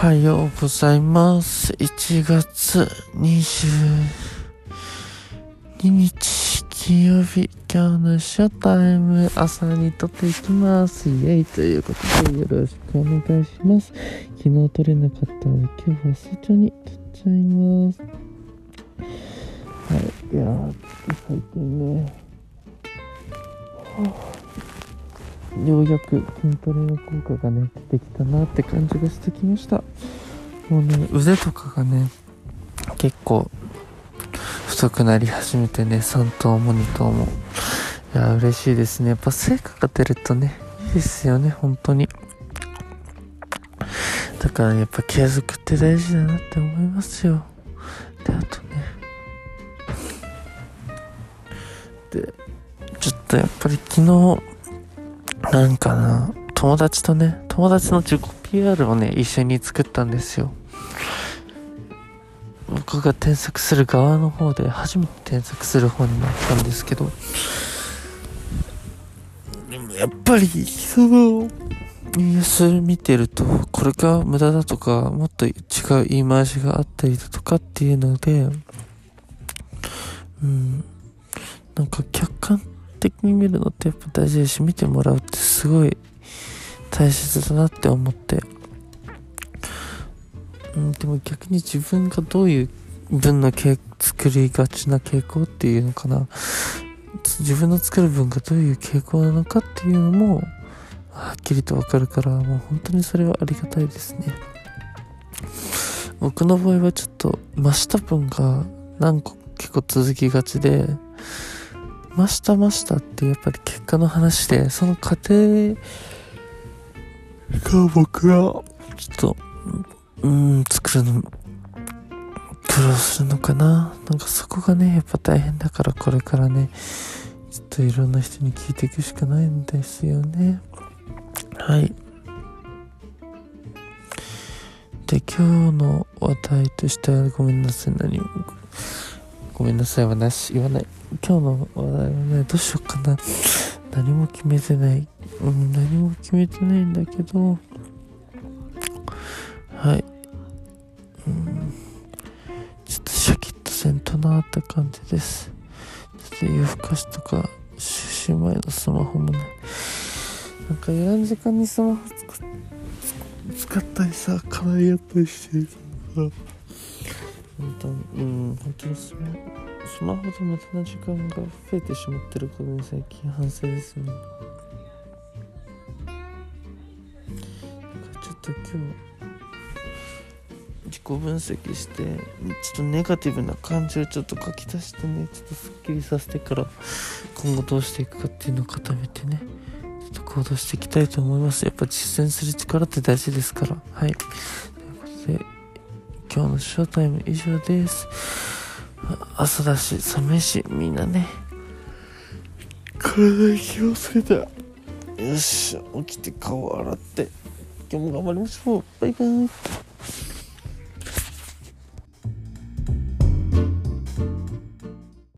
はようございます。1月22日金曜日、今日のショータイム朝に撮っていきます。イェイということでよろしくお願いします。昨日撮れなかったので今日は早朝に撮っちゃいます。はい、いやー、最近ね、はあようやく筋トレの効果がね出てきたなって感じがしてきました。もうね腕とかがね結構太くなり始めてね3頭も2頭も。いや嬉しいですね。やっぱ成果が出るとねいいですよね本当に。だからやっぱ継続って大事だなって思いますよ。であとね。でちょっとやっぱり昨日なんかな、友達とね、友達の自己 PR をね、一緒に作ったんですよ。僕が添削する側の方で初めて添削する方になったんですけど、でもやっぱり、その、ニュース見てると、これが無駄だとか、もっと違う言い回しがあったりだとかっていうので、うん、なんか客観的に見るのってやっぱ大事だし見てもらうってすごい大切だなって思って。うんでも逆に自分がどういう文の作りがちな傾向っていうのかな。自分の作る文がどういう傾向なのかっていうのもはっきりとわかるからもう本当にそれはありがたいですね。僕の場合はちょっと真下文が何個結構続きがちでましたましたってやっぱり結果の話で、その過程が僕は、ちょっと、うん、作るの、苦労するのかな？なんかそこがね、やっぱ大変だからこれからね、ちょっといろんな人に聞いていくしかないんですよね。はい。で、今日の話題としてはごめんなさい、何も。ごめんなさいはなし、言わない。今日の話題はね、どうしようかな。何も決めてない。うん、何も決めてないんだけど、はい。うん、ちょっとシャキッとせんとなって感じです。ちょっと夜更かしとか、就寝前のスマホもね、なんかやらん時間にスマホ使ったりさ、課題やったりしてるから、本当うん本当にスマスマホで無駄な時間が増えてしまってることに最近反省ですねちょっと今日自己分析してちょっとネガティブな感情をちょっと書き足してねちょっとすっきりさせてから今後どうしていくかっていうのを固めてねちょっと行動していきたいと思いますやっぱ実践する力って大事ですからはい今日のショータイム以上です。朝だし、寒いし、みんなね、体に気をつけて。よし、起きて顔洗って、今日も頑張りましょう。バイバイ。